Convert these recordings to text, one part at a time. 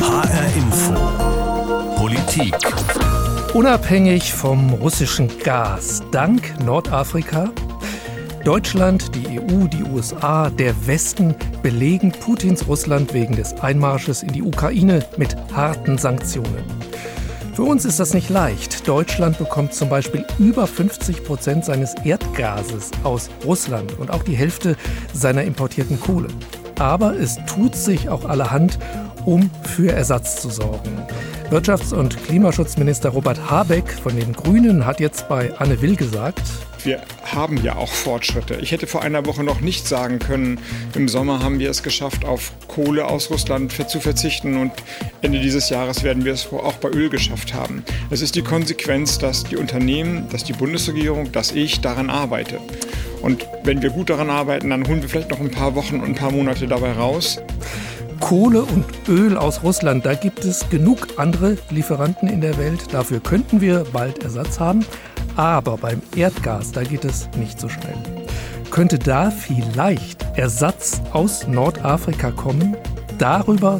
HR Info. Politik. Unabhängig vom russischen Gas, dank Nordafrika, Deutschland, die EU, die USA, der Westen belegen Putins Russland wegen des Einmarsches in die Ukraine mit harten Sanktionen. Für uns ist das nicht leicht. Deutschland bekommt zum Beispiel über 50 Prozent seines Erdgases aus Russland und auch die Hälfte seiner importierten Kohle. Aber es tut sich auch allerhand, um für Ersatz zu sorgen. Wirtschafts- und Klimaschutzminister Robert Habeck von den Grünen hat jetzt bei Anne Will gesagt, wir haben ja auch Fortschritte. Ich hätte vor einer Woche noch nicht sagen können, im Sommer haben wir es geschafft, auf Kohle aus Russland zu verzichten und Ende dieses Jahres werden wir es auch bei Öl geschafft haben. Es ist die Konsequenz, dass die Unternehmen, dass die Bundesregierung, dass ich daran arbeite. Und wenn wir gut daran arbeiten, dann holen wir vielleicht noch ein paar Wochen und ein paar Monate dabei raus. Kohle und Öl aus Russland, da gibt es genug andere Lieferanten in der Welt. Dafür könnten wir bald Ersatz haben. Aber beim Erdgas, da geht es nicht so schnell. Könnte da vielleicht Ersatz aus Nordafrika kommen? Darüber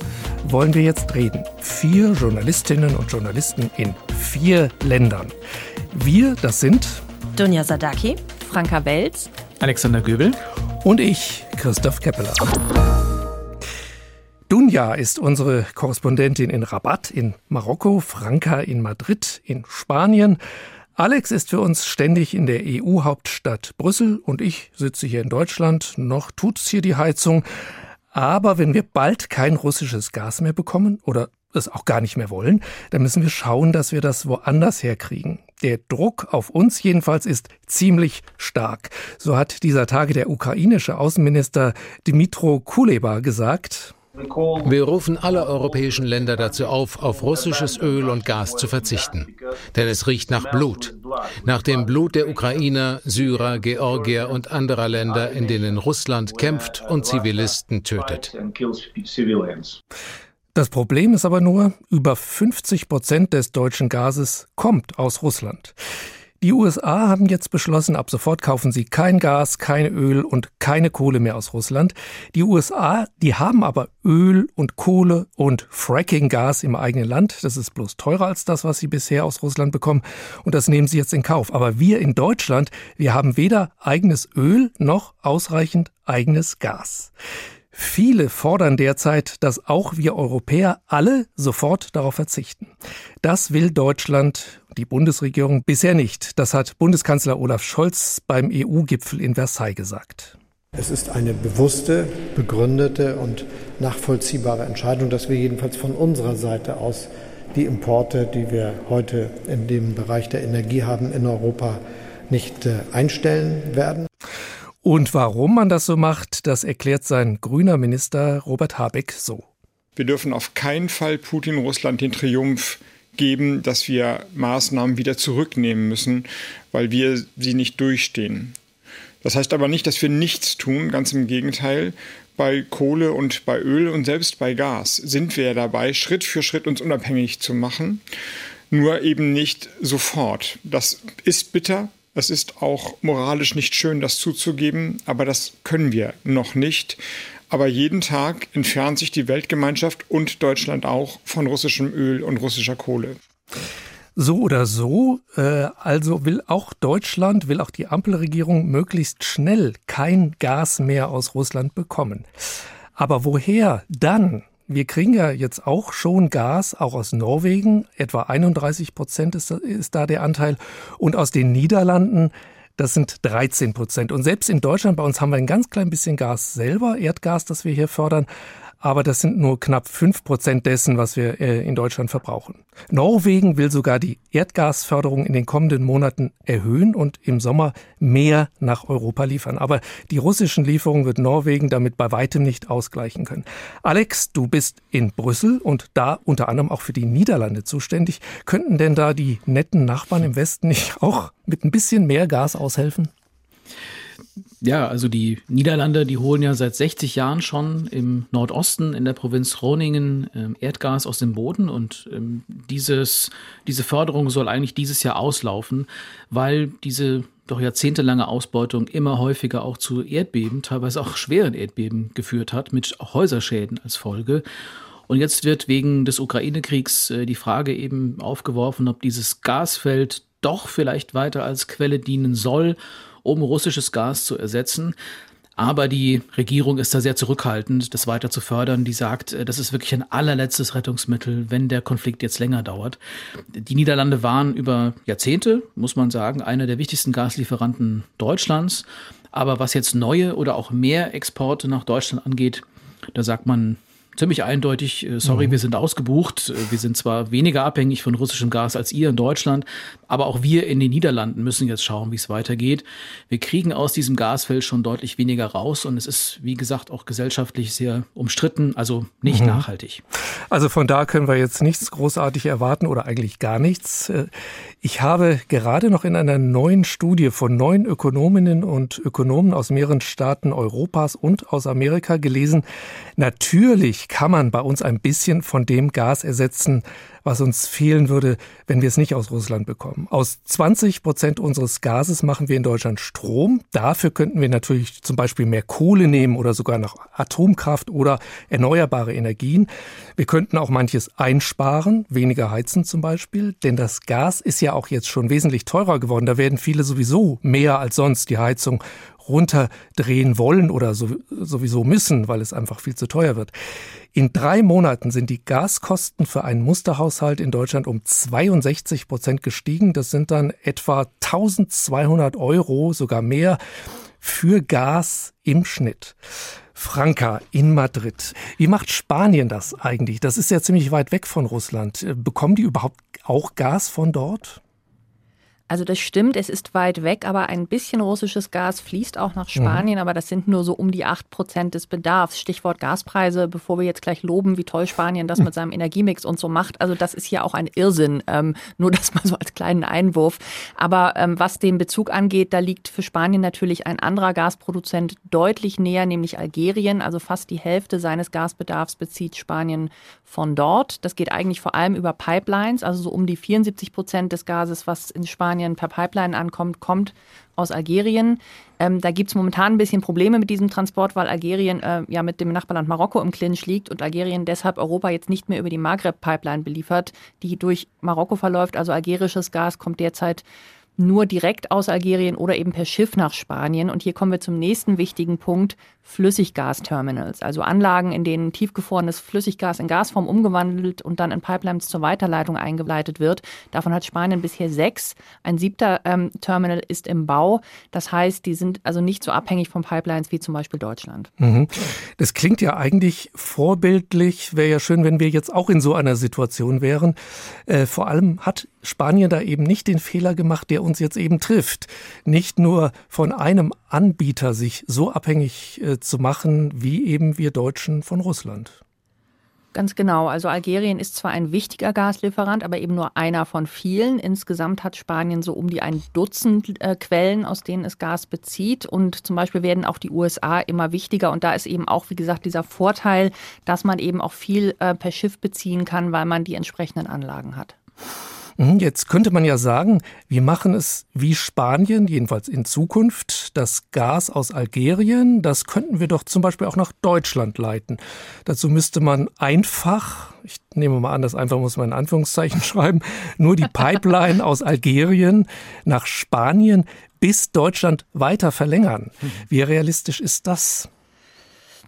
wollen wir jetzt reden. Vier Journalistinnen und Journalisten in vier Ländern. Wir, das sind Dunja Sadaki, Franka Welz, Alexander Göbel und ich, Christoph Keppeler. Dunja ist unsere Korrespondentin in Rabat in Marokko, Franka in Madrid in Spanien. Alex ist für uns ständig in der EU-Hauptstadt Brüssel und ich sitze hier in Deutschland. Noch tut's hier die Heizung. Aber wenn wir bald kein russisches Gas mehr bekommen oder es auch gar nicht mehr wollen, dann müssen wir schauen, dass wir das woanders herkriegen. Der Druck auf uns jedenfalls ist ziemlich stark. So hat dieser Tage der ukrainische Außenminister Dmitro Kuleba gesagt. Wir rufen alle europäischen Länder dazu auf, auf russisches Öl und Gas zu verzichten. Denn es riecht nach Blut. Nach dem Blut der Ukrainer, Syrer, Georgier und anderer Länder, in denen Russland kämpft und Zivilisten tötet. Das Problem ist aber nur, über 50 Prozent des deutschen Gases kommt aus Russland. Die USA haben jetzt beschlossen, ab sofort kaufen sie kein Gas, kein Öl und keine Kohle mehr aus Russland. Die USA, die haben aber Öl und Kohle und Fracking-Gas im eigenen Land. Das ist bloß teurer als das, was sie bisher aus Russland bekommen. Und das nehmen sie jetzt in Kauf. Aber wir in Deutschland, wir haben weder eigenes Öl noch ausreichend eigenes Gas. Viele fordern derzeit, dass auch wir Europäer alle sofort darauf verzichten. Das will Deutschland, die Bundesregierung, bisher nicht. Das hat Bundeskanzler Olaf Scholz beim EU-Gipfel in Versailles gesagt. Es ist eine bewusste, begründete und nachvollziehbare Entscheidung, dass wir jedenfalls von unserer Seite aus die Importe, die wir heute in dem Bereich der Energie haben, in Europa nicht äh, einstellen werden. Und warum man das so macht, das erklärt sein grüner Minister Robert Habeck so. Wir dürfen auf keinen Fall Putin Russland den Triumph geben, dass wir Maßnahmen wieder zurücknehmen müssen, weil wir sie nicht durchstehen. Das heißt aber nicht, dass wir nichts tun, ganz im Gegenteil. Bei Kohle und bei Öl und selbst bei Gas sind wir dabei, Schritt für Schritt uns unabhängig zu machen. Nur eben nicht sofort. Das ist bitter, es ist auch moralisch nicht schön, das zuzugeben, aber das können wir noch nicht. Aber jeden Tag entfernt sich die Weltgemeinschaft und Deutschland auch von russischem Öl und russischer Kohle. So oder so, äh, also will auch Deutschland, will auch die Ampelregierung möglichst schnell kein Gas mehr aus Russland bekommen. Aber woher dann? Wir kriegen ja jetzt auch schon Gas, auch aus Norwegen. Etwa 31 Prozent ist, ist da der Anteil. Und aus den Niederlanden, das sind 13 Prozent. Und selbst in Deutschland, bei uns haben wir ein ganz klein bisschen Gas selber, Erdgas, das wir hier fördern aber das sind nur knapp fünf Prozent dessen, was wir äh, in Deutschland verbrauchen. Norwegen will sogar die Erdgasförderung in den kommenden Monaten erhöhen und im Sommer mehr nach Europa liefern. Aber die russischen Lieferungen wird Norwegen damit bei weitem nicht ausgleichen können. Alex, du bist in Brüssel und da unter anderem auch für die Niederlande zuständig. Könnten denn da die netten Nachbarn im Westen nicht auch mit ein bisschen mehr Gas aushelfen? Ja, also die Niederlande, die holen ja seit 60 Jahren schon im Nordosten in der Provinz Groningen ähm, Erdgas aus dem Boden und ähm, dieses, diese Förderung soll eigentlich dieses Jahr auslaufen, weil diese doch jahrzehntelange Ausbeutung immer häufiger auch zu Erdbeben, teilweise auch schweren Erdbeben geführt hat, mit Häuserschäden als Folge. Und jetzt wird wegen des Ukraine-Kriegs äh, die Frage eben aufgeworfen, ob dieses Gasfeld doch vielleicht weiter als Quelle dienen soll, um russisches Gas zu ersetzen. Aber die Regierung ist da sehr zurückhaltend, das weiter zu fördern. Die sagt, äh, das ist wirklich ein allerletztes Rettungsmittel, wenn der Konflikt jetzt länger dauert. Die Niederlande waren über Jahrzehnte, muss man sagen, einer der wichtigsten Gaslieferanten Deutschlands. Aber was jetzt neue oder auch mehr Exporte nach Deutschland angeht, da sagt man, ziemlich eindeutig, äh, sorry, mhm. wir sind ausgebucht. Äh, wir sind zwar weniger abhängig von russischem Gas als ihr in Deutschland, aber auch wir in den Niederlanden müssen jetzt schauen, wie es weitergeht. Wir kriegen aus diesem Gasfeld schon deutlich weniger raus und es ist, wie gesagt, auch gesellschaftlich sehr umstritten, also nicht mhm. nachhaltig. Also von da können wir jetzt nichts großartig erwarten oder eigentlich gar nichts. Äh, ich habe gerade noch in einer neuen Studie von neun Ökonominnen und Ökonomen aus mehreren Staaten Europas und aus Amerika gelesen, natürlich kann man bei uns ein bisschen von dem Gas ersetzen, was uns fehlen würde, wenn wir es nicht aus Russland bekommen. Aus 20 Prozent unseres Gases machen wir in Deutschland Strom. Dafür könnten wir natürlich zum Beispiel mehr Kohle nehmen oder sogar noch Atomkraft oder erneuerbare Energien. Wir könnten auch manches einsparen, weniger heizen zum Beispiel, denn das Gas ist ja auch jetzt schon wesentlich teurer geworden. Da werden viele sowieso mehr als sonst die Heizung runterdrehen wollen oder sowieso müssen, weil es einfach viel zu teuer wird. In drei Monaten sind die Gaskosten für einen Musterhaushalt in Deutschland um 62 Prozent gestiegen. Das sind dann etwa 1200 Euro, sogar mehr, für Gas im Schnitt. Franka in Madrid. Wie macht Spanien das eigentlich? Das ist ja ziemlich weit weg von Russland. Bekommen die überhaupt auch Gas von dort? Also das stimmt, es ist weit weg, aber ein bisschen russisches Gas fließt auch nach Spanien, mhm. aber das sind nur so um die acht Prozent des Bedarfs. Stichwort Gaspreise, bevor wir jetzt gleich loben, wie toll Spanien das mit seinem Energiemix und so macht. Also das ist hier auch ein Irrsinn, ähm, nur das mal so als kleinen Einwurf. Aber ähm, was den Bezug angeht, da liegt für Spanien natürlich ein anderer Gasproduzent deutlich näher, nämlich Algerien. Also fast die Hälfte seines Gasbedarfs bezieht Spanien von dort. Das geht eigentlich vor allem über Pipelines, also so um die 74 Prozent des Gases, was in Spanien Spanien per Pipeline ankommt, kommt aus Algerien. Ähm, da gibt es momentan ein bisschen Probleme mit diesem Transport, weil Algerien äh, ja mit dem Nachbarland Marokko im Clinch liegt und Algerien deshalb Europa jetzt nicht mehr über die Maghreb-Pipeline beliefert, die durch Marokko verläuft. Also algerisches Gas kommt derzeit nur direkt aus Algerien oder eben per Schiff nach Spanien. Und hier kommen wir zum nächsten wichtigen Punkt, Flüssiggasterminals, also Anlagen, in denen tiefgefrorenes Flüssiggas in Gasform umgewandelt und dann in Pipelines zur Weiterleitung eingeleitet wird. Davon hat Spanien bisher sechs. Ein siebter ähm, Terminal ist im Bau. Das heißt, die sind also nicht so abhängig von Pipelines wie zum Beispiel Deutschland. Mhm. Das klingt ja eigentlich vorbildlich. Wäre ja schön, wenn wir jetzt auch in so einer Situation wären. Äh, vor allem hat Spanien da eben nicht den Fehler gemacht, der uns jetzt eben trifft. Nicht nur von einem Anbieter sich so abhängig äh, zu machen, wie eben wir Deutschen von Russland. Ganz genau. Also Algerien ist zwar ein wichtiger Gaslieferant, aber eben nur einer von vielen. Insgesamt hat Spanien so um die ein Dutzend äh, Quellen, aus denen es Gas bezieht. Und zum Beispiel werden auch die USA immer wichtiger. Und da ist eben auch, wie gesagt, dieser Vorteil, dass man eben auch viel äh, per Schiff beziehen kann, weil man die entsprechenden Anlagen hat. Mhm, jetzt könnte man ja sagen, wir machen es wie Spanien, jedenfalls in Zukunft. Das Gas aus Algerien, das könnten wir doch zum Beispiel auch nach Deutschland leiten. Dazu müsste man einfach, ich nehme mal an, das einfach muss man in Anführungszeichen schreiben, nur die Pipeline aus Algerien nach Spanien bis Deutschland weiter verlängern. Wie realistisch ist das?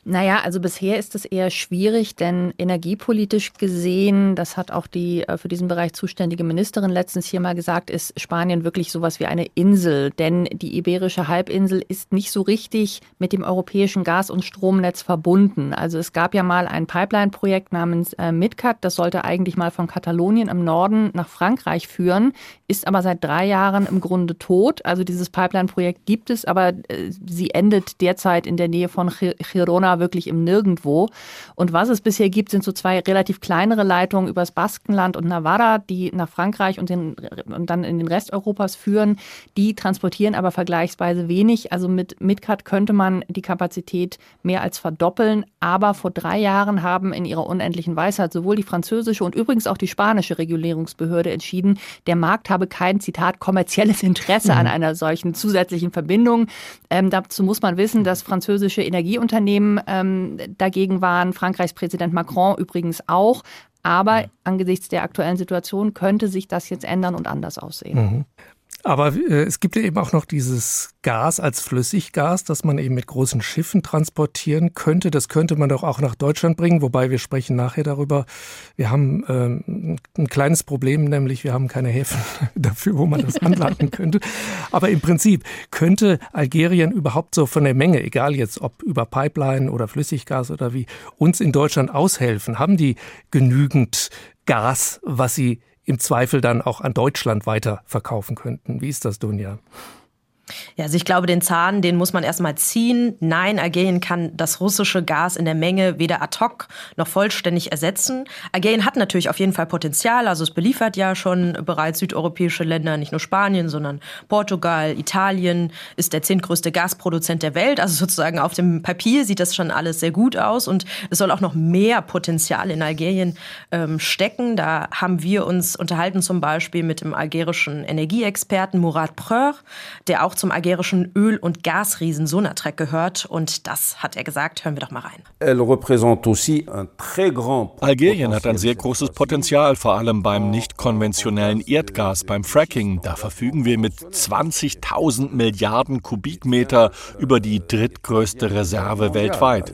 Naja, also bisher ist es eher schwierig, denn energiepolitisch gesehen, das hat auch die äh, für diesen Bereich zuständige Ministerin letztens hier mal gesagt, ist Spanien wirklich sowas wie eine Insel. Denn die Iberische Halbinsel ist nicht so richtig mit dem europäischen Gas- und Stromnetz verbunden. Also es gab ja mal ein Pipeline-Projekt namens äh, MidCat, das sollte eigentlich mal von Katalonien im Norden nach Frankreich führen, ist aber seit drei Jahren im Grunde tot. Also dieses Pipeline-Projekt gibt es, aber äh, sie endet derzeit in der Nähe von Girona wirklich im Nirgendwo. Und was es bisher gibt, sind so zwei relativ kleinere Leitungen übers Baskenland und Navarra, die nach Frankreich und, den, und dann in den Rest Europas führen. Die transportieren aber vergleichsweise wenig. Also mit Midcat könnte man die Kapazität mehr als verdoppeln. Aber vor drei Jahren haben in ihrer unendlichen Weisheit sowohl die französische und übrigens auch die spanische Regulierungsbehörde entschieden, der Markt habe kein, Zitat, kommerzielles Interesse mhm. an einer solchen zusätzlichen Verbindung. Ähm, dazu muss man wissen, dass französische Energieunternehmen ähm, dagegen waren, Frankreichs Präsident Macron übrigens auch. Aber angesichts der aktuellen Situation könnte sich das jetzt ändern und anders aussehen. Mhm. Aber äh, es gibt ja eben auch noch dieses Gas als Flüssiggas, das man eben mit großen Schiffen transportieren könnte. Das könnte man doch auch nach Deutschland bringen, wobei wir sprechen nachher darüber. Wir haben ähm, ein kleines Problem, nämlich wir haben keine Häfen dafür, wo man das anlanden könnte. Aber im Prinzip könnte Algerien überhaupt so von der Menge, egal jetzt ob über Pipeline oder Flüssiggas oder wie, uns in Deutschland aushelfen. Haben die genügend Gas, was sie im Zweifel dann auch an Deutschland weiterverkaufen könnten. Wie ist das, Dunja? Ja, also ich glaube, den Zahn, den muss man erstmal ziehen. Nein, Algerien kann das russische Gas in der Menge weder ad hoc noch vollständig ersetzen. Algerien hat natürlich auf jeden Fall Potenzial. Also es beliefert ja schon bereits südeuropäische Länder, nicht nur Spanien, sondern Portugal, Italien, ist der zehntgrößte Gasproduzent der Welt. Also sozusagen auf dem Papier sieht das schon alles sehr gut aus. Und es soll auch noch mehr Potenzial in Algerien ähm, stecken. Da haben wir uns unterhalten zum Beispiel mit dem algerischen Energieexperten Murat Preur, der auch zum algerischen Öl- und Gasriesen Sonatrach gehört. Und das hat er gesagt. Hören wir doch mal rein. Algerien hat ein sehr großes Potenzial, vor allem beim nicht konventionellen Erdgas, beim Fracking. Da verfügen wir mit 20.000 Milliarden Kubikmeter über die drittgrößte Reserve weltweit.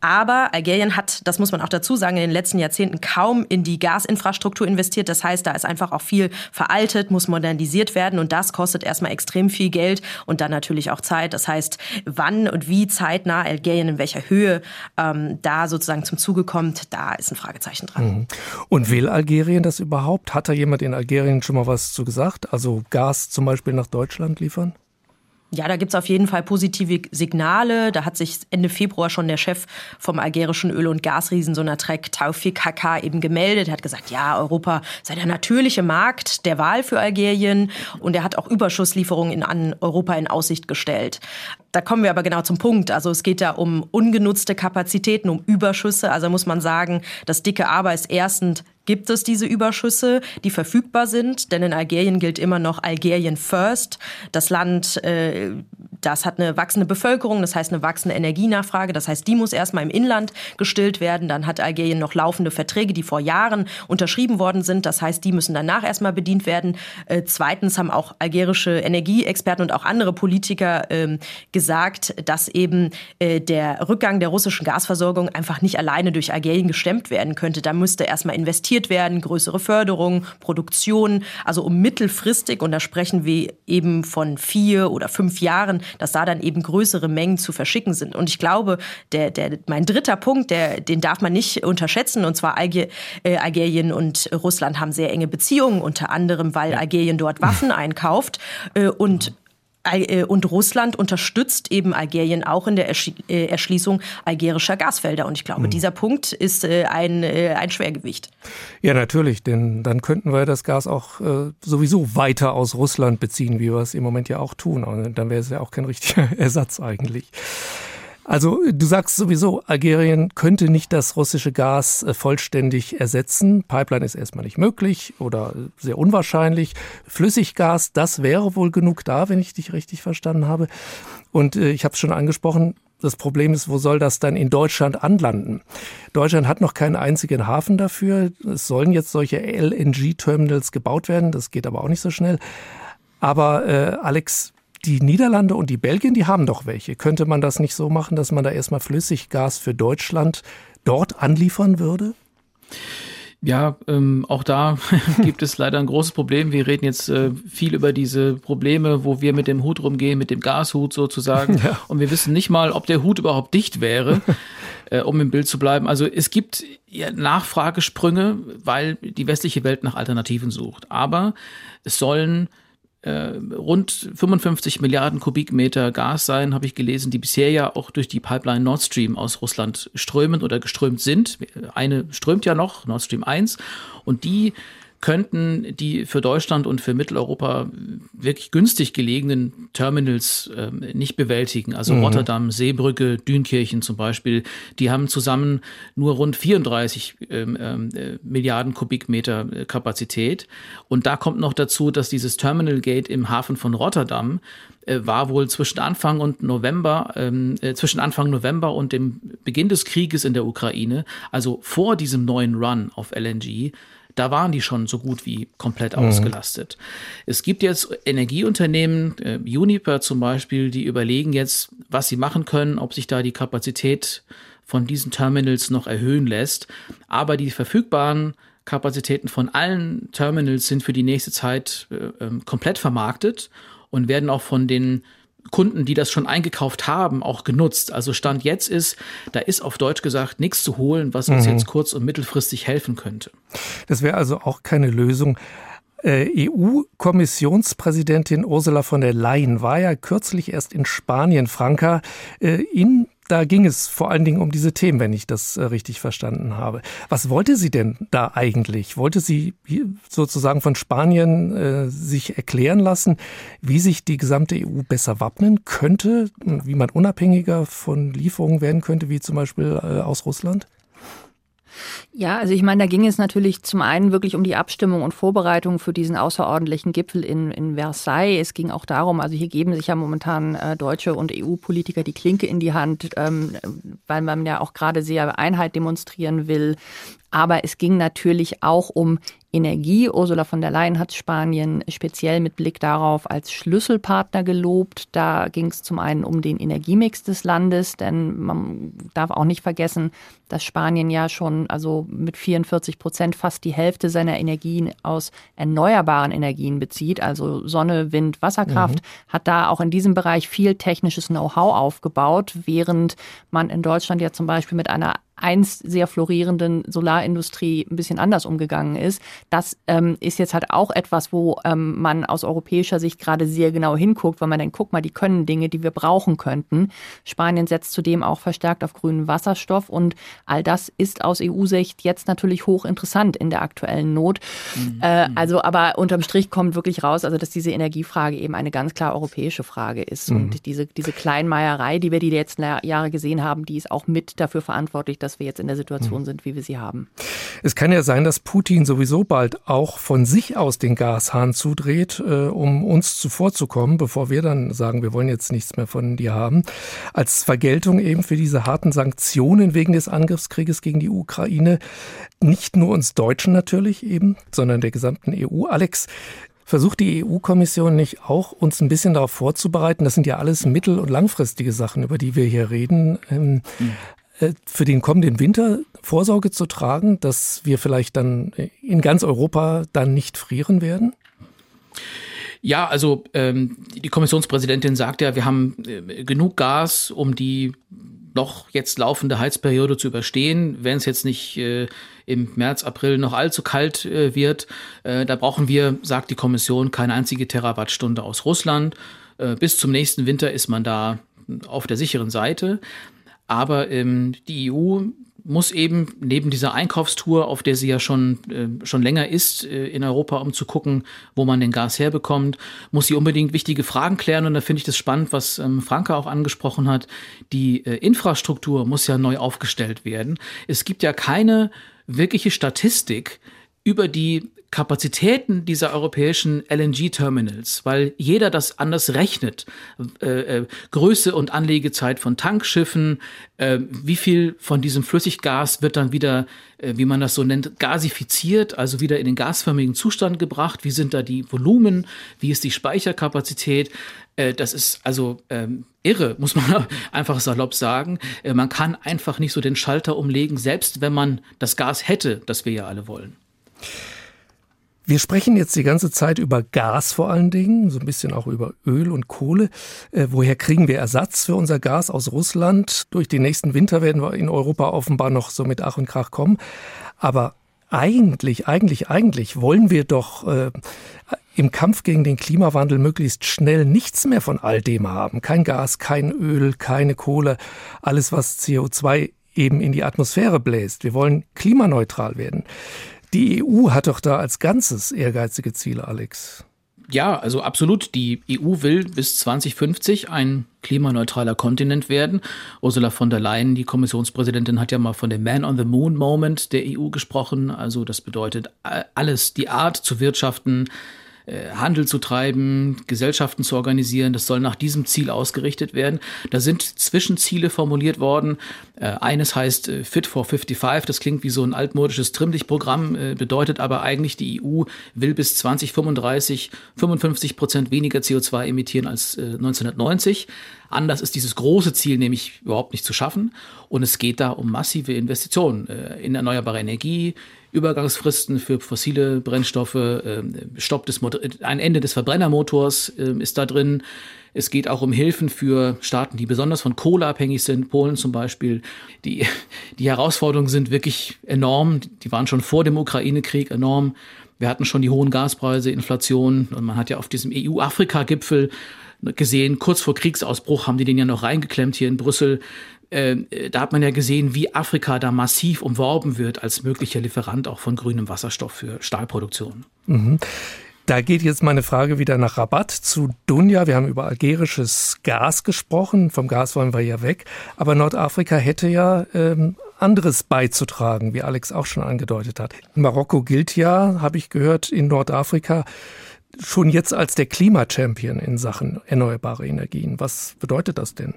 Aber Algerien hat, das muss man auch dazu sagen, in den letzten Jahrzehnten kaum in die Gasinfrastruktur investiert. Das heißt, da ist einfach auch viel veraltet, muss modernisiert werden und das kostet erstmal extrem viel Geld und dann natürlich auch Zeit. Das heißt, wann und wie zeitnah Algerien in welcher Höhe ähm, da sozusagen zum Zuge kommt, da ist ein Fragezeichen dran. Mhm. Und will Algerien das überhaupt? Hat da jemand in Algerien schon mal was zu gesagt? Also Gas zum Beispiel nach Deutschland liefern? Ja, da gibt's auf jeden Fall positive Signale. Da hat sich Ende Februar schon der Chef vom algerischen Öl- und Gasriesen Sonatrach, Taufik Haka, eben gemeldet. Er hat gesagt, ja, Europa sei der natürliche Markt der Wahl für Algerien. Und er hat auch Überschusslieferungen an Europa in Aussicht gestellt. Da kommen wir aber genau zum Punkt. Also es geht da um ungenutzte Kapazitäten, um Überschüsse. Also muss man sagen, das dicke Aber ist erstens gibt es diese Überschüsse, die verfügbar sind. Denn in Algerien gilt immer noch Algerien First. Das Land, äh, das hat eine wachsende Bevölkerung, das heißt eine wachsende Energienachfrage. Das heißt, die muss erstmal im Inland gestillt werden. Dann hat Algerien noch laufende Verträge, die vor Jahren unterschrieben worden sind. Das heißt, die müssen danach erstmal bedient werden. Äh, zweitens haben auch algerische Energieexperten und auch andere Politiker äh, gesagt, dass eben äh, der Rückgang der russischen Gasversorgung einfach nicht alleine durch Algerien gestemmt werden könnte. Da müsste erstmal investiert werden, größere Förderung, Produktion, also um mittelfristig, und da sprechen wir eben von vier oder fünf Jahren, dass da dann eben größere Mengen zu verschicken sind. Und ich glaube, der, der, mein dritter Punkt, der, den darf man nicht unterschätzen, und zwar Alger, äh, Algerien und Russland haben sehr enge Beziehungen, unter anderem, weil Algerien dort Waffen einkauft äh, und und Russland unterstützt eben Algerien auch in der äh, Erschließung algerischer Gasfelder. Und ich glaube, mhm. dieser Punkt ist äh, ein, ein Schwergewicht. Ja, natürlich, denn dann könnten wir das Gas auch sowieso weiter aus Russland beziehen, wie wir es im Moment ja auch tun. Und dann wäre es ja auch kein richtiger Ersatz eigentlich. Also du sagst sowieso, Algerien könnte nicht das russische Gas äh, vollständig ersetzen. Pipeline ist erstmal nicht möglich oder sehr unwahrscheinlich. Flüssiggas, das wäre wohl genug da, wenn ich dich richtig verstanden habe. Und äh, ich habe es schon angesprochen, das Problem ist, wo soll das dann in Deutschland anlanden? Deutschland hat noch keinen einzigen Hafen dafür. Es sollen jetzt solche LNG-Terminals gebaut werden. Das geht aber auch nicht so schnell. Aber äh, Alex, die Niederlande und die Belgien, die haben doch welche. Könnte man das nicht so machen, dass man da erstmal Flüssiggas für Deutschland dort anliefern würde? Ja, ähm, auch da gibt es leider ein großes Problem. Wir reden jetzt äh, viel über diese Probleme, wo wir mit dem Hut rumgehen, mit dem Gashut sozusagen. Ja. Und wir wissen nicht mal, ob der Hut überhaupt dicht wäre, äh, um im Bild zu bleiben. Also es gibt ja, Nachfragesprünge, weil die westliche Welt nach Alternativen sucht. Aber es sollen äh, rund 55 Milliarden Kubikmeter Gas sein, habe ich gelesen, die bisher ja auch durch die Pipeline Nord Stream aus Russland strömen oder geströmt sind. Eine strömt ja noch, Nord Stream 1, und die könnten die für Deutschland und für Mitteleuropa wirklich günstig gelegenen Terminals äh, nicht bewältigen. Also mhm. Rotterdam, Seebrücke, Dünkirchen zum Beispiel, die haben zusammen nur rund 34 ähm, äh, Milliarden Kubikmeter äh, Kapazität. Und da kommt noch dazu, dass dieses Terminal Gate im Hafen von Rotterdam äh, war wohl zwischen Anfang und November, ähm, äh, zwischen Anfang November und dem Beginn des Krieges in der Ukraine, also vor diesem neuen Run auf LNG, da waren die schon so gut wie komplett mhm. ausgelastet. Es gibt jetzt Energieunternehmen, äh, Uniper zum Beispiel, die überlegen jetzt, was sie machen können, ob sich da die Kapazität von diesen Terminals noch erhöhen lässt. Aber die verfügbaren Kapazitäten von allen Terminals sind für die nächste Zeit äh, äh, komplett vermarktet und werden auch von den Kunden, die das schon eingekauft haben, auch genutzt. Also Stand jetzt ist, da ist auf Deutsch gesagt nichts zu holen, was uns mhm. jetzt kurz- und mittelfristig helfen könnte. Das wäre also auch keine Lösung. Äh, EU-Kommissionspräsidentin Ursula von der Leyen war ja kürzlich erst in Spanien, Franka, äh, in da ging es vor allen Dingen um diese Themen, wenn ich das äh, richtig verstanden habe. Was wollte sie denn da eigentlich? Wollte sie sozusagen von Spanien äh, sich erklären lassen, wie sich die gesamte EU besser wappnen könnte, wie man unabhängiger von Lieferungen werden könnte, wie zum Beispiel äh, aus Russland? Ja, also ich meine, da ging es natürlich zum einen wirklich um die Abstimmung und Vorbereitung für diesen außerordentlichen Gipfel in, in Versailles. Es ging auch darum, also hier geben sich ja momentan äh, deutsche und EU-Politiker die Klinke in die Hand, ähm, weil man ja auch gerade sehr Einheit demonstrieren will. Aber es ging natürlich auch um Energie. Ursula von der Leyen hat Spanien speziell mit Blick darauf als Schlüsselpartner gelobt. Da ging es zum einen um den Energiemix des Landes, denn man darf auch nicht vergessen, dass Spanien ja schon also mit 44 Prozent fast die Hälfte seiner Energien aus erneuerbaren Energien bezieht, also Sonne, Wind, Wasserkraft, mhm. hat da auch in diesem Bereich viel technisches Know-how aufgebaut, während man in Deutschland ja zum Beispiel mit einer einst sehr florierenden Solarindustrie ein bisschen anders umgegangen ist. Das ähm, ist jetzt halt auch etwas, wo ähm, man aus europäischer Sicht gerade sehr genau hinguckt, weil man denkt, guck mal, die können Dinge, die wir brauchen könnten. Spanien setzt zudem auch verstärkt auf grünen Wasserstoff und all das ist aus EU-Sicht jetzt natürlich hochinteressant in der aktuellen Not. Mhm. Äh, also, aber unterm Strich kommt wirklich raus, also dass diese Energiefrage eben eine ganz klar europäische Frage ist. Mhm. Und diese, diese Kleinmeierei, die wir die letzten Jahre gesehen haben, die ist auch mit dafür verantwortlich, dass dass wir jetzt in der Situation mhm. sind, wie wir sie haben. Es kann ja sein, dass Putin sowieso bald auch von sich aus den Gashahn zudreht, äh, um uns zuvorzukommen, bevor wir dann sagen, wir wollen jetzt nichts mehr von dir haben. Als Vergeltung eben für diese harten Sanktionen wegen des Angriffskrieges gegen die Ukraine. Nicht nur uns Deutschen natürlich eben, sondern der gesamten EU. Alex, Versucht die EU-Kommission nicht auch, uns ein bisschen darauf vorzubereiten? Das sind ja alles mittel- und langfristige Sachen, über die wir hier reden. Ähm, mhm. Äh, für den kommenden Winter Vorsorge zu tragen, dass wir vielleicht dann in ganz Europa dann nicht frieren werden? Ja, also ähm, die Kommissionspräsidentin sagt ja, wir haben äh, genug Gas, um die noch jetzt laufende Heizperiode zu überstehen, wenn es jetzt nicht äh, im März, April noch allzu kalt äh, wird. Äh, da brauchen wir, sagt die Kommission, keine einzige Terawattstunde aus Russland. Äh, bis zum nächsten Winter ist man da auf der sicheren Seite. Aber ähm, die EU muss eben neben dieser Einkaufstour, auf der sie ja schon, äh, schon länger ist äh, in Europa, um zu gucken, wo man den Gas herbekommt, muss sie unbedingt wichtige Fragen klären. Und da finde ich das spannend, was ähm, Franka auch angesprochen hat. Die äh, Infrastruktur muss ja neu aufgestellt werden. Es gibt ja keine wirkliche Statistik über die Kapazitäten dieser europäischen LNG-Terminals, weil jeder das anders rechnet. Äh, äh, Größe und Anlegezeit von Tankschiffen, äh, wie viel von diesem Flüssiggas wird dann wieder, äh, wie man das so nennt, gasifiziert, also wieder in den gasförmigen Zustand gebracht, wie sind da die Volumen, wie ist die Speicherkapazität. Äh, das ist also ähm, irre, muss man einfach salopp sagen. Äh, man kann einfach nicht so den Schalter umlegen, selbst wenn man das Gas hätte, das wir ja alle wollen. Wir sprechen jetzt die ganze Zeit über Gas vor allen Dingen, so ein bisschen auch über Öl und Kohle. Äh, woher kriegen wir Ersatz für unser Gas aus Russland? Durch den nächsten Winter werden wir in Europa offenbar noch so mit Ach und Krach kommen. Aber eigentlich, eigentlich, eigentlich wollen wir doch äh, im Kampf gegen den Klimawandel möglichst schnell nichts mehr von all dem haben. Kein Gas, kein Öl, keine Kohle, alles was CO2 eben in die Atmosphäre bläst. Wir wollen klimaneutral werden. Die EU hat doch da als Ganzes ehrgeizige Ziele, Alex. Ja, also absolut. Die EU will bis 2050 ein klimaneutraler Kontinent werden. Ursula von der Leyen, die Kommissionspräsidentin, hat ja mal von dem Man on the Moon Moment der EU gesprochen. Also das bedeutet alles, die Art zu wirtschaften, äh, Handel zu treiben, Gesellschaften zu organisieren. Das soll nach diesem Ziel ausgerichtet werden. Da sind Zwischenziele formuliert worden. Äh, eines heißt äh, Fit for 55. Das klingt wie so ein altmodisches Trimmlichtprogramm, bedeutet aber eigentlich, die EU will bis 2035 55 Prozent weniger CO2 emittieren als 1990. Anders ist dieses große Ziel nämlich überhaupt nicht zu schaffen. Und es geht da um massive Investitionen in erneuerbare Energie, Übergangsfristen für fossile Brennstoffe, ähm, Stopp des ein Ende des Verbrennermotors ähm, ist da drin. Es geht auch um Hilfen für Staaten, die besonders von Kohle abhängig sind, Polen zum Beispiel. Die, die Herausforderungen sind wirklich enorm. Die waren schon vor dem Ukraine-Krieg enorm. Wir hatten schon die hohen Gaspreise, Inflation und man hat ja auf diesem EU-Afrika-Gipfel gesehen, kurz vor Kriegsausbruch haben die den ja noch reingeklemmt hier in Brüssel. Äh, da hat man ja gesehen, wie Afrika da massiv umworben wird als möglicher Lieferant auch von grünem Wasserstoff für Stahlproduktion. Mhm. Da geht jetzt meine Frage wieder nach Rabat zu Dunja. Wir haben über algerisches Gas gesprochen. Vom Gas wollen wir ja weg. Aber Nordafrika hätte ja ähm, anderes beizutragen, wie Alex auch schon angedeutet hat. Marokko gilt ja, habe ich gehört, in Nordafrika schon jetzt als der Klimachampion in Sachen erneuerbare Energien. Was bedeutet das denn?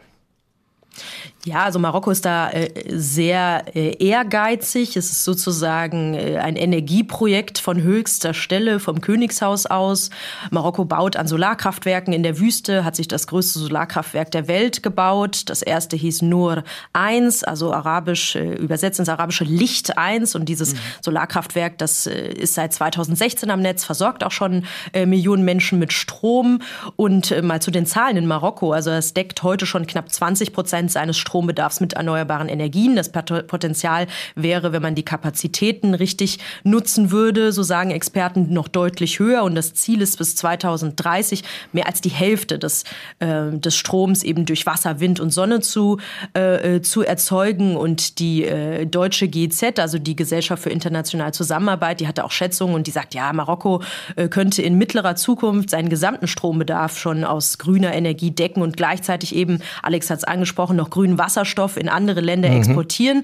Ja, also Marokko ist da äh, sehr äh, ehrgeizig. Es ist sozusagen äh, ein Energieprojekt von höchster Stelle vom Königshaus aus. Marokko baut an Solarkraftwerken in der Wüste, hat sich das größte Solarkraftwerk der Welt gebaut. Das erste hieß Nur 1, also arabisch äh, übersetzt ins arabische Licht 1 und dieses mhm. Solarkraftwerk, das äh, ist seit 2016 am Netz, versorgt auch schon äh, Millionen Menschen mit Strom und mal zu den Zahlen in Marokko, also es deckt heute schon knapp 20 Prozent seines Stroms Strombedarfs mit erneuerbaren Energien. Das Potenzial wäre, wenn man die Kapazitäten richtig nutzen würde, so sagen Experten, noch deutlich höher. Und das Ziel ist bis 2030 mehr als die Hälfte des, äh, des Stroms eben durch Wasser, Wind und Sonne zu, äh, zu erzeugen. Und die äh, deutsche GZ, also die Gesellschaft für internationale Zusammenarbeit, die hatte auch Schätzungen und die sagt, ja, Marokko äh, könnte in mittlerer Zukunft seinen gesamten Strombedarf schon aus grüner Energie decken und gleichzeitig eben, Alex hat es angesprochen, noch grünen Wasserstoff in andere Länder mhm. exportieren.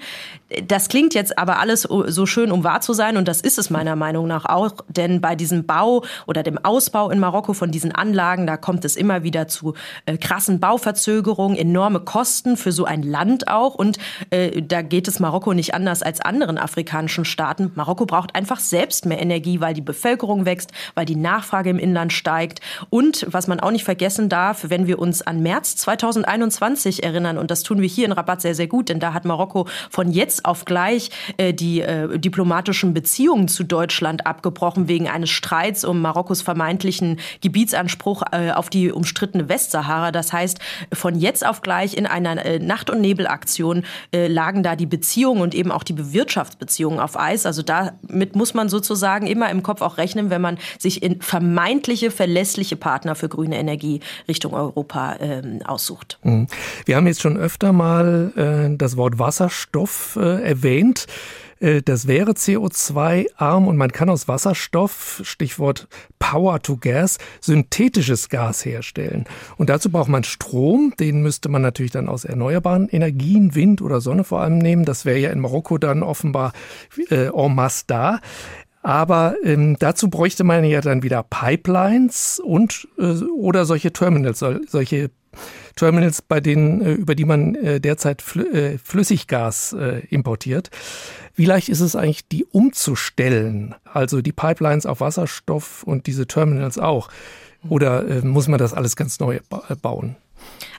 Das klingt jetzt aber alles so schön, um wahr zu sein und das ist es meiner Meinung nach auch, denn bei diesem Bau oder dem Ausbau in Marokko von diesen Anlagen, da kommt es immer wieder zu äh, krassen Bauverzögerungen, enorme Kosten für so ein Land auch und äh, da geht es Marokko nicht anders als anderen afrikanischen Staaten. Marokko braucht einfach selbst mehr Energie, weil die Bevölkerung wächst, weil die Nachfrage im Inland steigt und was man auch nicht vergessen darf, wenn wir uns an März 2021 erinnern und das tun wir hier in Rabat sehr, sehr gut, denn da hat Marokko von jetzt auf gleich äh, die äh, diplomatischen Beziehungen zu Deutschland abgebrochen wegen eines Streits um Marokkos vermeintlichen Gebietsanspruch äh, auf die umstrittene Westsahara. Das heißt, von jetzt auf gleich in einer äh, Nacht- und Nebelaktion äh, lagen da die Beziehungen und eben auch die Bewirtschaftsbeziehungen auf Eis. Also damit muss man sozusagen immer im Kopf auch rechnen, wenn man sich in vermeintliche verlässliche Partner für grüne Energie Richtung Europa ähm, aussucht. Mhm. Wir haben jetzt schon öfter mal äh, das Wort Wasserstoff äh, erwähnt. Äh, das wäre CO2-arm und man kann aus Wasserstoff, Stichwort Power to Gas, synthetisches Gas herstellen. Und dazu braucht man Strom, den müsste man natürlich dann aus erneuerbaren Energien, Wind oder Sonne vor allem nehmen. Das wäre ja in Marokko dann offenbar äh, en masse da. Aber ähm, dazu bräuchte man ja dann wieder Pipelines und äh, oder solche Terminals, solche Terminals, bei denen, äh, über die man äh, derzeit äh, Flüssiggas importiert. Wie leicht ist es eigentlich, die umzustellen? Also die Pipelines auf Wasserstoff und diese Terminals auch? Oder muss man das alles ganz neu bauen?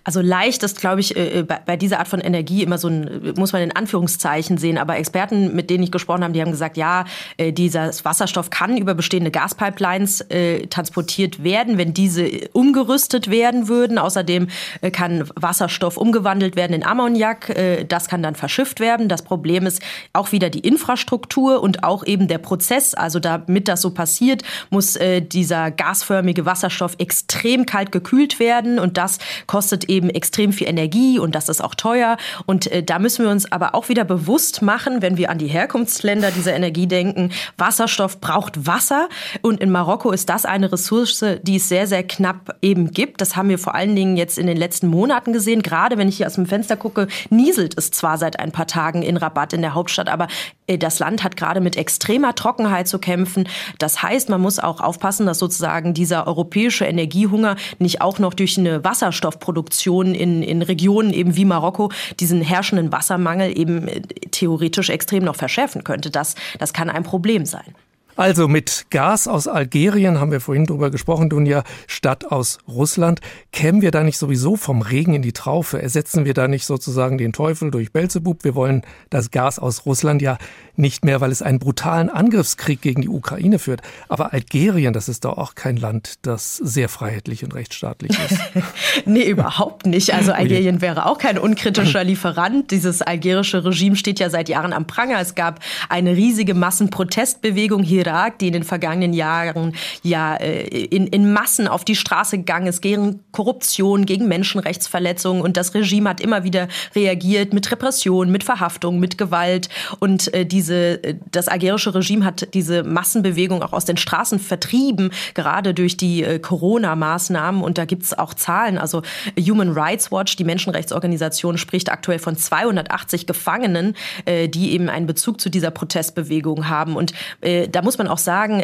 Also leicht ist, glaube ich, äh, bei dieser Art von Energie immer so ein, muss man in Anführungszeichen sehen. Aber Experten, mit denen ich gesprochen habe, die haben gesagt, ja, äh, dieser Wasserstoff kann über bestehende Gaspipelines äh, transportiert werden, wenn diese umgerüstet werden würden. Außerdem kann Wasserstoff umgewandelt werden in Ammoniak. Das kann dann verschifft werden. Das Problem ist auch wieder die Infrastruktur und auch eben der Prozess. Also damit das so passiert, muss dieser gasförmige Wasserstoff extrem kalt gekühlt werden und das kostet eben extrem viel Energie und das ist auch teuer. Und äh, da müssen wir uns aber auch wieder bewusst machen, wenn wir an die Herkunftsländer dieser Energie denken, Wasserstoff braucht Wasser und in Marokko ist das eine Ressource, die es sehr, sehr knapp eben gibt. Das haben wir vor allen Dingen jetzt in den letzten Monaten gesehen. Gerade wenn ich hier aus dem Fenster gucke, nieselt es zwar seit ein paar Tagen in Rabat in der Hauptstadt, aber äh, das Land hat gerade mit extremer Trockenheit zu kämpfen. Das heißt, man muss auch aufpassen, dass sozusagen dieser europäische Energiehunger nicht auch noch durch eine Wasserstoffproduktion in, in Regionen eben wie Marokko diesen herrschenden Wassermangel eben äh, theoretisch extrem noch verschärfen könnte. Das, das kann ein Problem sein. Also mit Gas aus Algerien haben wir vorhin drüber gesprochen, Dunja, statt aus Russland. Kämen wir da nicht sowieso vom Regen in die Traufe? Ersetzen wir da nicht sozusagen den Teufel durch Belzebub? Wir wollen das Gas aus Russland ja nicht mehr, weil es einen brutalen Angriffskrieg gegen die Ukraine führt. Aber Algerien, das ist doch auch kein Land, das sehr freiheitlich und rechtsstaatlich ist. nee, überhaupt nicht. Also Algerien wäre auch kein unkritischer Lieferant. Dieses algerische Regime steht ja seit Jahren am Pranger. Es gab eine riesige Massenprotestbewegung hier Irak, die in den vergangenen Jahren ja äh, in, in Massen auf die Straße gegangen ist gegen Korruption, gegen Menschenrechtsverletzungen. Und das Regime hat immer wieder reagiert mit Repression, mit Verhaftung, mit Gewalt. Und äh, diese, äh, das algerische Regime hat diese Massenbewegung auch aus den Straßen vertrieben, gerade durch die äh, Corona-Maßnahmen. Und da gibt es auch Zahlen. Also Human Rights Watch, die Menschenrechtsorganisation, spricht aktuell von 280 Gefangenen, äh, die eben einen Bezug zu dieser Protestbewegung haben. Und da muss man auch sagen,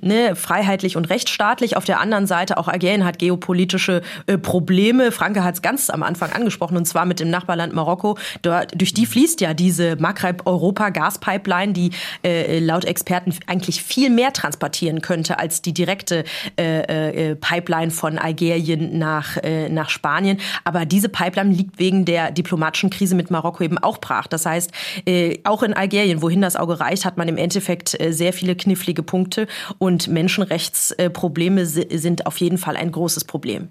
ne, freiheitlich und rechtsstaatlich. Auf der anderen Seite auch Algerien hat geopolitische Probleme. Franke hat es ganz am Anfang angesprochen und zwar mit dem Nachbarland Marokko. Dort, durch die fließt ja diese Maghreb-Europa-Gaspipeline, die äh, laut Experten eigentlich viel mehr transportieren könnte als die direkte äh, äh, Pipeline von Algerien nach, äh, nach Spanien. Aber diese Pipeline liegt wegen der diplomatischen Krise mit Marokko eben auch brach. Das heißt, äh, auch in Algerien, wohin das Auge reicht, hat man im Endeffekt äh, sehr viele knifflige Punkte und Menschenrechtsprobleme sind auf jeden Fall ein großes Problem.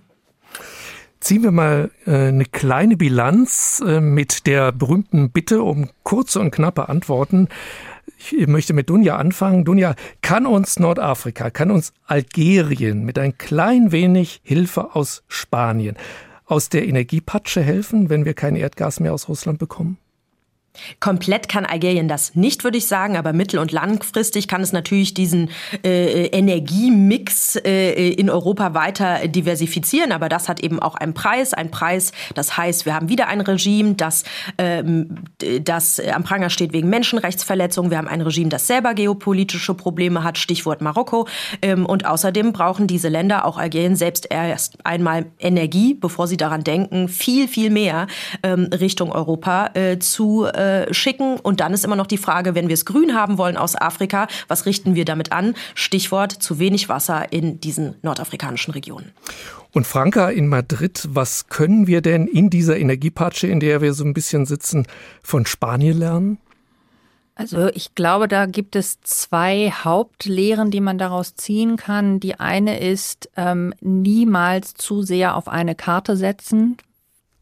Ziehen wir mal äh, eine kleine Bilanz äh, mit der berühmten Bitte um kurze und knappe Antworten. Ich möchte mit Dunja anfangen. Dunja, kann uns Nordafrika, kann uns Algerien mit ein klein wenig Hilfe aus Spanien aus der Energiepatsche helfen, wenn wir kein Erdgas mehr aus Russland bekommen? Komplett kann Algerien das nicht, würde ich sagen, aber mittel- und langfristig kann es natürlich diesen äh, Energiemix äh, in Europa weiter diversifizieren. Aber das hat eben auch einen Preis. Ein Preis, das heißt, wir haben wieder ein Regime, das, ähm, das am Pranger steht wegen Menschenrechtsverletzungen. Wir haben ein Regime, das selber geopolitische Probleme hat, Stichwort Marokko. Ähm, und außerdem brauchen diese Länder, auch Algerien selbst, erst einmal Energie, bevor sie daran denken, viel, viel mehr ähm, Richtung Europa äh, zu äh, schicken. Und dann ist immer noch die Frage, wenn wir es grün haben wollen aus Afrika, was richten wir damit an? Stichwort zu wenig Wasser in diesen nordafrikanischen Regionen. Und Franka in Madrid, was können wir denn in dieser Energiepatsche, in der wir so ein bisschen sitzen, von Spanien lernen? Also ich glaube, da gibt es zwei Hauptlehren, die man daraus ziehen kann. Die eine ist, ähm, niemals zu sehr auf eine Karte setzen,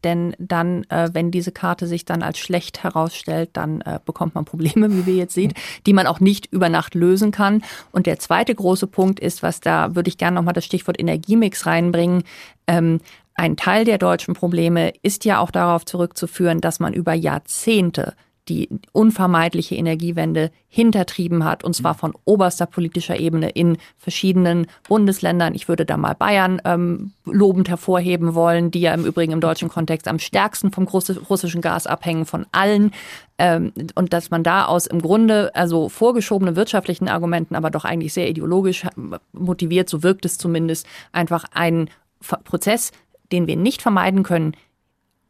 denn dann, äh, wenn diese Karte sich dann als schlecht herausstellt, dann äh, bekommt man Probleme, wie wir jetzt sehen, die man auch nicht über Nacht lösen kann. Und der zweite große Punkt ist, was da würde ich gerne nochmal das Stichwort Energiemix reinbringen. Ähm, ein Teil der deutschen Probleme ist ja auch darauf zurückzuführen, dass man über Jahrzehnte die unvermeidliche Energiewende hintertrieben hat, und zwar von oberster politischer Ebene in verschiedenen Bundesländern. Ich würde da mal Bayern ähm, lobend hervorheben wollen, die ja im Übrigen im deutschen Kontext am stärksten vom russischen Gas abhängen von allen. Ähm, und dass man da aus im Grunde, also vorgeschobenen wirtschaftlichen Argumenten, aber doch eigentlich sehr ideologisch motiviert, so wirkt es zumindest, einfach einen Prozess, den wir nicht vermeiden können,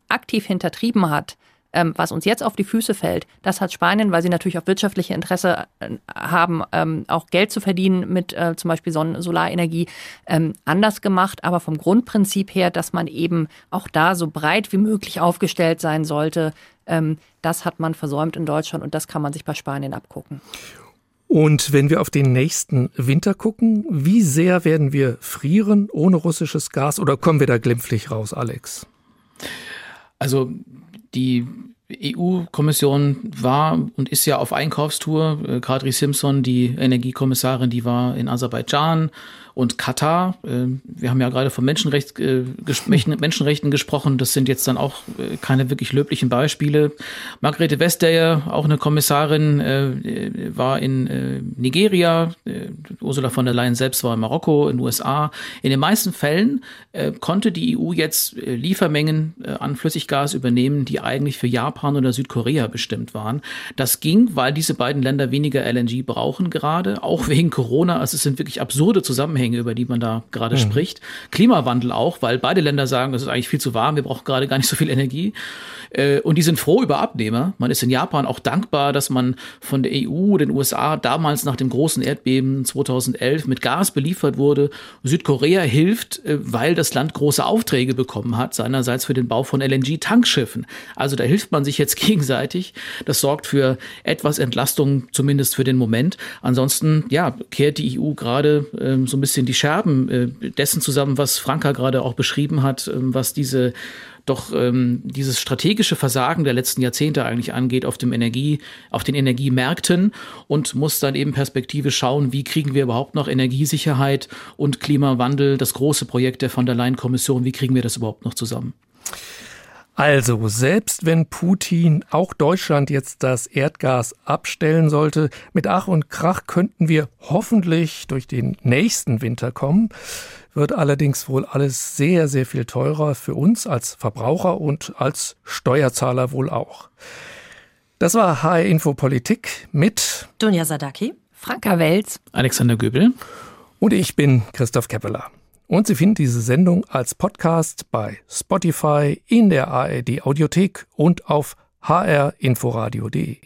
aktiv hintertrieben hat ähm, was uns jetzt auf die Füße fällt, das hat Spanien, weil sie natürlich auch wirtschaftliche Interesse äh, haben, ähm, auch Geld zu verdienen mit äh, zum Beispiel Sonnen Solarenergie, ähm, anders gemacht. Aber vom Grundprinzip her, dass man eben auch da so breit wie möglich aufgestellt sein sollte, ähm, das hat man versäumt in Deutschland und das kann man sich bei Spanien abgucken. Und wenn wir auf den nächsten Winter gucken, wie sehr werden wir frieren ohne russisches Gas oder kommen wir da glimpflich raus, Alex? Also die EU-Kommission war und ist ja auf Einkaufstour. Äh, Kadri Simpson, die Energiekommissarin, die war in Aserbaidschan und Katar. Ähm, wir haben ja gerade von Menschenrecht, äh, Menschenrechten gesprochen. Das sind jetzt dann auch äh, keine wirklich löblichen Beispiele. Margarete Vestager, auch eine Kommissarin, äh, war in Nigeria. Ursula von der Leyen selbst war in Marokko, in den USA. In den meisten Fällen konnte die EU jetzt Liefermengen an Flüssiggas übernehmen, die eigentlich für Japan oder Südkorea bestimmt waren. Das ging, weil diese beiden Länder weniger LNG brauchen gerade, auch wegen Corona. Also es sind wirklich absurde Zusammenhänge über die man da gerade mhm. spricht. Klimawandel auch, weil beide Länder sagen, es ist eigentlich viel zu warm, wir brauchen gerade gar nicht so viel Energie. Äh, und die sind froh über Abnehmer. Man ist in Japan auch dankbar, dass man von der EU, den USA damals nach dem großen Erdbeben 2011 mit Gas beliefert wurde. Südkorea hilft, äh, weil das Land große Aufträge bekommen hat, seinerseits für den Bau von LNG-Tankschiffen. Also da hilft man sich jetzt gegenseitig. Das sorgt für etwas Entlastung, zumindest für den Moment. Ansonsten, ja, kehrt die EU gerade ähm, so ein bisschen die Scherben äh, dessen zusammen, was Franka gerade auch beschrieben hat, ähm, was diese doch ähm, dieses strategische Versagen der letzten Jahrzehnte eigentlich angeht auf dem Energie, auf den Energiemärkten und muss dann eben Perspektive schauen, wie kriegen wir überhaupt noch Energiesicherheit und Klimawandel, das große Projekt der von der Leyen Kommission, wie kriegen wir das überhaupt noch zusammen? Also, selbst wenn Putin auch Deutschland jetzt das Erdgas abstellen sollte, mit Ach und Krach könnten wir hoffentlich durch den nächsten Winter kommen wird allerdings wohl alles sehr, sehr viel teurer für uns als Verbraucher und als Steuerzahler wohl auch. Das war HR Info Politik mit Dunja Sadaki, Franka Welz, Alexander Göbel und ich bin Christoph Keppeler. Und Sie finden diese Sendung als Podcast bei Spotify, in der ARD Audiothek und auf hrinforadio.de.